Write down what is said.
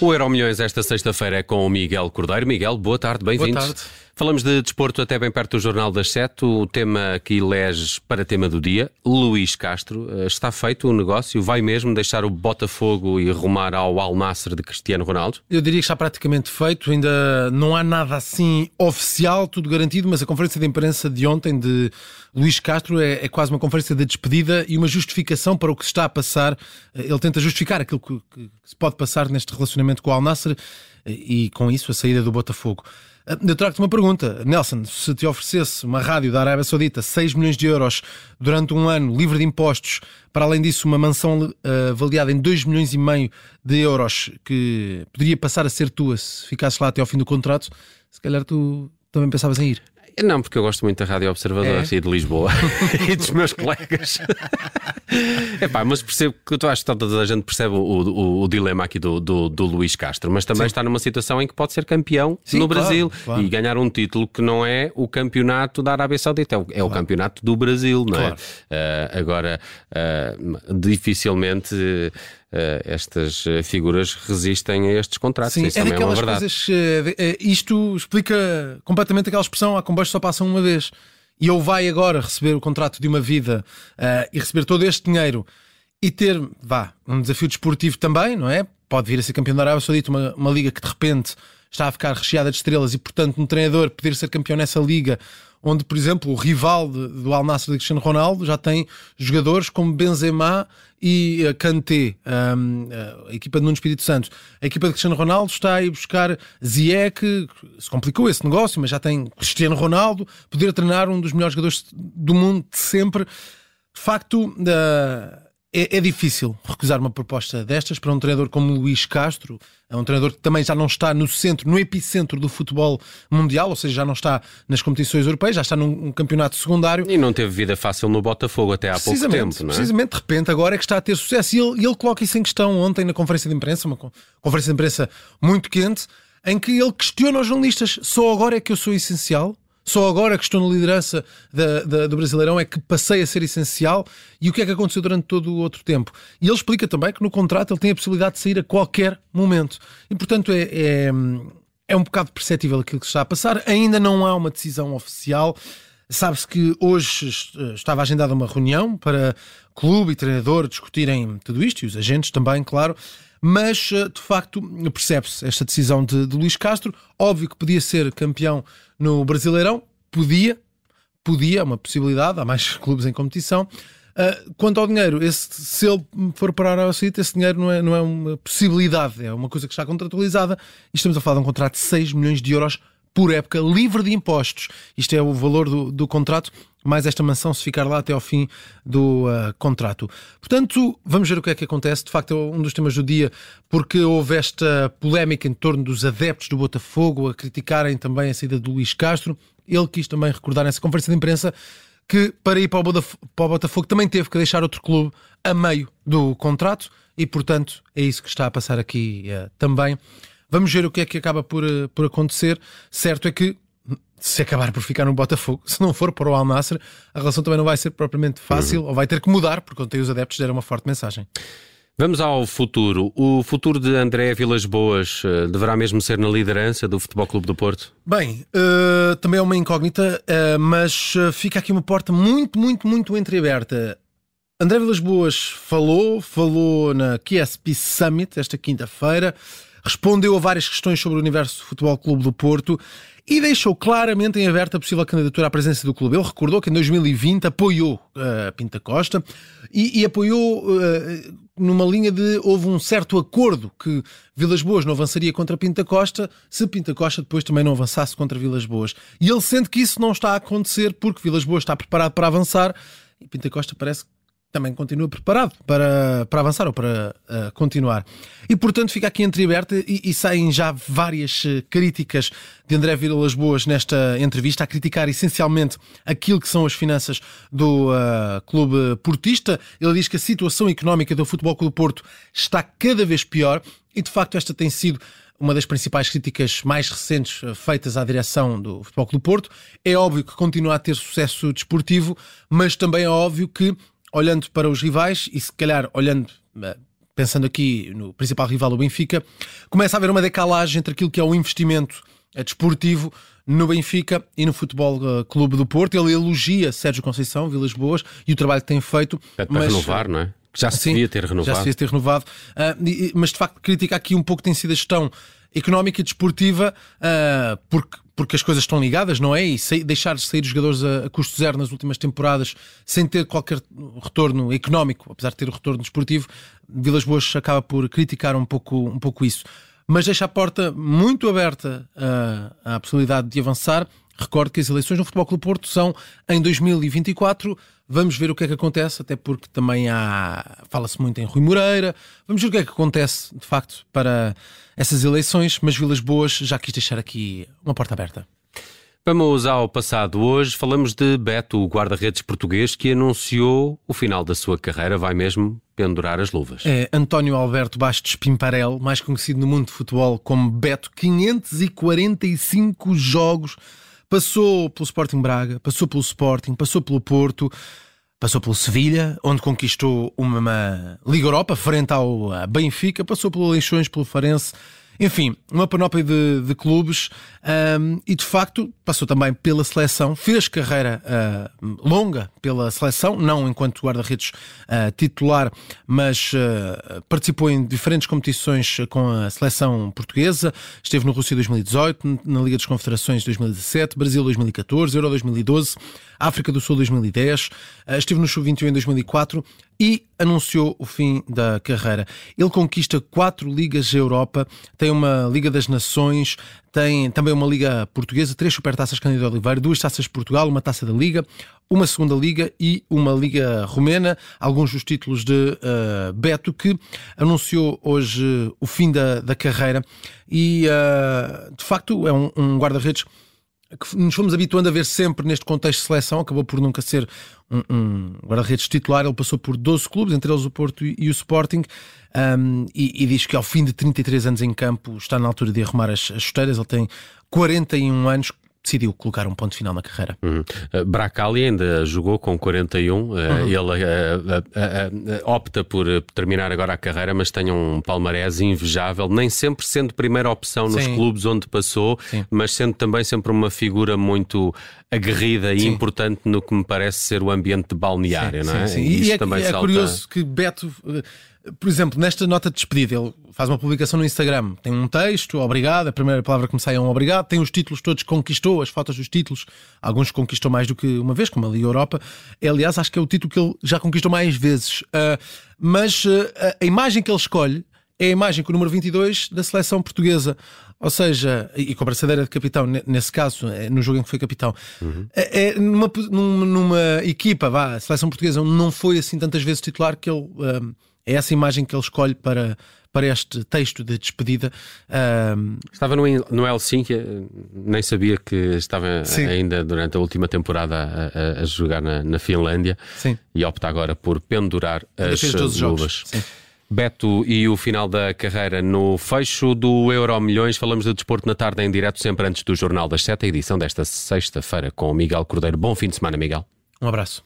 O Euro Milhões esta sexta-feira é com o Miguel Cordeiro. Miguel, boa tarde, bem-vindo. Boa tarde. Falamos de desporto até bem perto do Jornal das Sete. O tema que eleges para tema do dia, Luís Castro. Eh, está feito o negócio? Vai mesmo deixar o Botafogo e rumar ao Al de Cristiano Ronaldo? Eu diria que está praticamente feito. Ainda não há nada assim oficial, tudo garantido, mas a conferência de imprensa de ontem de Luís Castro é, é quase uma conferência de despedida e uma justificação para o que se está a passar. Eh, ele tenta justificar aquilo que, que se pode passar neste relacionamento com o Al eh, e com isso a saída do Botafogo. Eu trago-te uma pergunta. Nelson, se te oferecesse uma rádio da Arábia Saudita 6 milhões de euros durante um ano, livre de impostos, para além disso, uma mansão uh, avaliada em 2 milhões e meio de euros, que poderia passar a ser tua se ficasses lá até ao fim do contrato, se calhar tu também pensavas em ir. Não, porque eu gosto muito da Rádio Observador é? e de Lisboa e dos meus colegas. é pá, mas percebo que tu acho que toda a gente percebe o, o, o dilema aqui do, do, do, Luís Castro, mas também Sim. está numa situação em que pode ser campeão Sim, no Brasil claro, claro. e ganhar um título que não é o campeonato da Arábia Saudita, é o, é claro. o campeonato do Brasil, não é? Uh, agora, uh, dificilmente. Uh, estas figuras resistem a estes contratos. Sim, Isso é também daquelas é coisas. Uh, isto explica completamente aquela expressão: há comboios só passam uma vez. E ele vai agora receber o contrato de uma vida uh, e receber todo este dinheiro e ter, vá, um desafio desportivo também, não é? Pode vir a ser campeão da Arábia Saudita, uma, uma liga que de repente está a ficar recheada de estrelas e, portanto, um treinador poder ser campeão nessa liga onde, por exemplo, o rival de, do Al Nassr de Cristiano Ronaldo já tem jogadores como Benzema e uh, Kanté, um, uh, a equipa de Nuno Espírito Santo. A equipa de Cristiano Ronaldo está a buscar Ziyech, se complicou esse negócio, mas já tem Cristiano Ronaldo, poder treinar um dos melhores jogadores do mundo de sempre. De facto, uh, é, é, difícil recusar uma proposta destas para um treinador como Luís Castro, é um treinador que também já não está no centro, no epicentro do futebol mundial, ou seja, já não está nas competições europeias, já está num um campeonato secundário. E não teve vida fácil no Botafogo até há pouco tempo, não é? Precisamente, de repente, agora é que está a ter sucesso. E ele, ele coloca isso em questão ontem na conferência de imprensa, uma conferência de imprensa muito quente, em que ele questiona os jornalistas: só agora é que eu sou essencial? Só agora que estou na liderança da, da, do Brasileirão é que passei a ser essencial e o que é que aconteceu durante todo o outro tempo. E ele explica também que no contrato ele tem a possibilidade de sair a qualquer momento. E portanto é, é, é um bocado perceptível aquilo que está a passar. Ainda não há uma decisão oficial. Sabe-se que hoje estava agendada uma reunião para clube e treinador discutirem tudo isto e os agentes também, claro mas eh, de facto percebe-se esta decisão de, de Luís Castro. Óbvio que podia ser campeão no Brasileirão, podia, podia, é uma possibilidade, há mais clubes em competição. Uh, quanto ao dinheiro, esse, se ele for parar ao sítio, esse dinheiro não é, não é uma possibilidade, é uma coisa que está contratualizada e estamos a falar de um contrato de 6 milhões de euros por época, livre de impostos. Isto é o valor do, do contrato, mais esta mansão se ficar lá até ao fim do uh, contrato. Portanto, vamos ver o que é que acontece. De facto, é um dos temas do dia, porque houve esta polémica em torno dos adeptos do Botafogo a criticarem também a saída do Luís Castro. Ele quis também recordar nessa conferência de imprensa que para ir para o, Botafogo, para o Botafogo também teve que deixar outro clube a meio do contrato e, portanto, é isso que está a passar aqui uh, também. Vamos ver o que é que acaba por, eh, por acontecer. Certo é que se acabar por ficar no Botafogo, se não for para o Al Nassr, a relação também não vai ser propriamente fácil, uhum. ou vai ter que mudar, porque ontem os adeptos deram uma forte mensagem. Vamos ao futuro. O futuro de André Vilas Boas uh, deverá mesmo ser na liderança do Futebol Clube do Porto? Bem, uh, também é uma incógnita, uh, mas fica aqui uma porta muito, muito, muito entreaberta. André Vilas Boas falou, falou na QSP Summit esta quinta-feira respondeu a várias questões sobre o universo do Futebol Clube do Porto e deixou claramente em aberto a possível candidatura à presença do clube. Ele recordou que em 2020 apoiou uh, Pinta Costa e, e apoiou uh, numa linha de houve um certo acordo que Vilas Boas não avançaria contra Pinta Costa se Pinta Costa depois também não avançasse contra Vilas Boas. E ele sente que isso não está a acontecer porque Vilas Boas está preparado para avançar e Pinta Costa parece também continua preparado para, para avançar ou para uh, continuar. E portanto fica aqui entreaberta e, e saem já várias uh, críticas de André Vilas Boas nesta entrevista, a criticar essencialmente aquilo que são as finanças do uh, clube portista. Ele diz que a situação económica do Futebol Clube Porto está cada vez pior e de facto esta tem sido uma das principais críticas mais recentes feitas à direção do Futebol Clube Porto. É óbvio que continua a ter sucesso desportivo, mas também é óbvio que olhando para os rivais e se calhar olhando eh, pensando aqui no principal rival, o Benfica, começa a haver uma decalagem entre aquilo que é o investimento desportivo no Benfica e no Futebol uh, Clube do Porto. Ele elogia Sérgio Conceição, Vilas Boas e o trabalho que tem feito. É para mas, renovar, não é? Já se devia ter renovado. Já se devia ter renovado. Uh, mas de facto, critica aqui um pouco tem sido a gestão económica e desportiva, uh, porque, porque as coisas estão ligadas, não é? E deixar de sair os jogadores a, a custo zero nas últimas temporadas sem ter qualquer retorno económico, apesar de ter o retorno desportivo, Vilas Boas acaba por criticar um pouco, um pouco isso mas deixa a porta muito aberta à, à possibilidade de avançar. Recordo que as eleições no Futebol Clube Porto são em 2024. Vamos ver o que é que acontece, até porque também há. Fala-se muito em Rui Moreira. Vamos ver o que é que acontece, de facto, para essas eleições. Mas Vilas Boas já quis deixar aqui uma porta aberta. Vamos ao passado. Hoje falamos de Beto, o guarda-redes português que anunciou o final da sua carreira, vai mesmo pendurar as luvas. É António Alberto Bastos Pimparel, mais conhecido no mundo de futebol como Beto, 545 jogos. Passou pelo Sporting Braga, passou pelo Sporting, passou pelo Porto, passou pelo Sevilha, onde conquistou uma, Liga Europa frente ao Benfica, passou pelo Leixões, pelo Farense enfim, uma panóplia de, de clubes um, e de facto passou também pela seleção, fez carreira uh, longa pela seleção, não enquanto guarda-redes uh, titular, mas uh, participou em diferentes competições com a seleção portuguesa. Esteve no Rússia 2018, na Liga das Confederações 2017, Brasil 2014, Euro 2012, África do Sul 2010, esteve no Sub-21 em 2004 e anunciou o fim da carreira. Ele conquista quatro ligas Europa, tem uma Liga das Nações, tem também uma Liga Portuguesa, três supertaças Cândido Oliveira, duas taças de Portugal, uma taça da Liga, uma segunda Liga e uma Liga Romena. Alguns dos títulos de uh, Beto, que anunciou hoje o fim da, da carreira e, uh, de facto, é um, um guarda-redes que nos fomos habituando a ver sempre neste contexto de seleção, acabou por nunca ser um, um guarda-redes titular, ele passou por 12 clubes, entre eles o Porto e, e o Sporting, um, e, e, diz que ao fim de 33 anos em campo está na altura de arrumar as, as chuteiras, ele tem 41 anos, decidiu colocar um ponto final na carreira. Uhum. Uh, Bracali ainda jogou com 41, uh, uhum. ele uh, opta por terminar agora a carreira, mas tem um palmarés invejável, nem sempre sendo primeira opção nos Sim. clubes onde passou, Sim. mas sendo também sempre uma figura muito aguerrida e importante no que me parece ser o ambiente balneário, não é? E, e é, é salta... curioso que Beto por exemplo, nesta nota de despedida, ele faz uma publicação no Instagram, tem um texto, obrigado, a primeira palavra que me sai é um obrigado, tem os títulos todos, conquistou as fotos dos títulos, alguns conquistou mais do que uma vez, como ali a Europa. Aliás, acho que é o título que ele já conquistou mais vezes. Uh, mas uh, a imagem que ele escolhe é a imagem com o número 22 da seleção portuguesa. Ou seja, e com a braçadeira de capitão, nesse caso, é no jogo em que foi capitão, uhum. é, é numa, numa, equipa, vá, a seleção portuguesa não foi assim tantas vezes titular que ele. Uh, é essa imagem que ele escolhe para, para este texto de despedida. Um... Estava no, no Helsinki, nem sabia que estava Sim. ainda durante a última temporada a, a jogar na, na, Finlândia Sim. e opta agora por pendurar as luvas. Beto e o final da carreira no fecho do Euro Milhões. Falamos de desporto na tarde em direto, sempre antes do Jornal das Sete, edição desta sexta-feira com o Miguel Cordeiro. Bom fim de semana, Miguel. Um abraço.